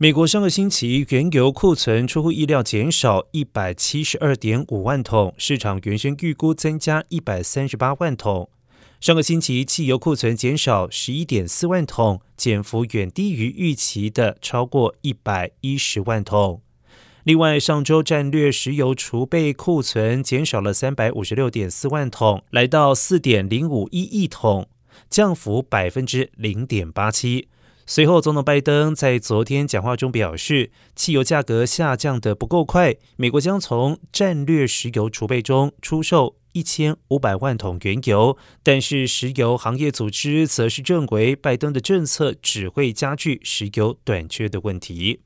美国上个星期原油库存出乎意料减少一百七十二点五万桶，市场原先预估增加一百三十八万桶。上个星期汽油库存减少十一点四万桶，减幅远低于预期的超过一百一十万桶。另外，上周战略石油储备库存减少了三百五十六点四万桶，来到四点零五一亿桶，降幅百分之零点八七。随后，总统拜登在昨天讲话中表示，汽油价格下降的不够快，美国将从战略石油储备中出售一千五百万桶原油。但是，石油行业组织则是认为，拜登的政策只会加剧石油短缺的问题。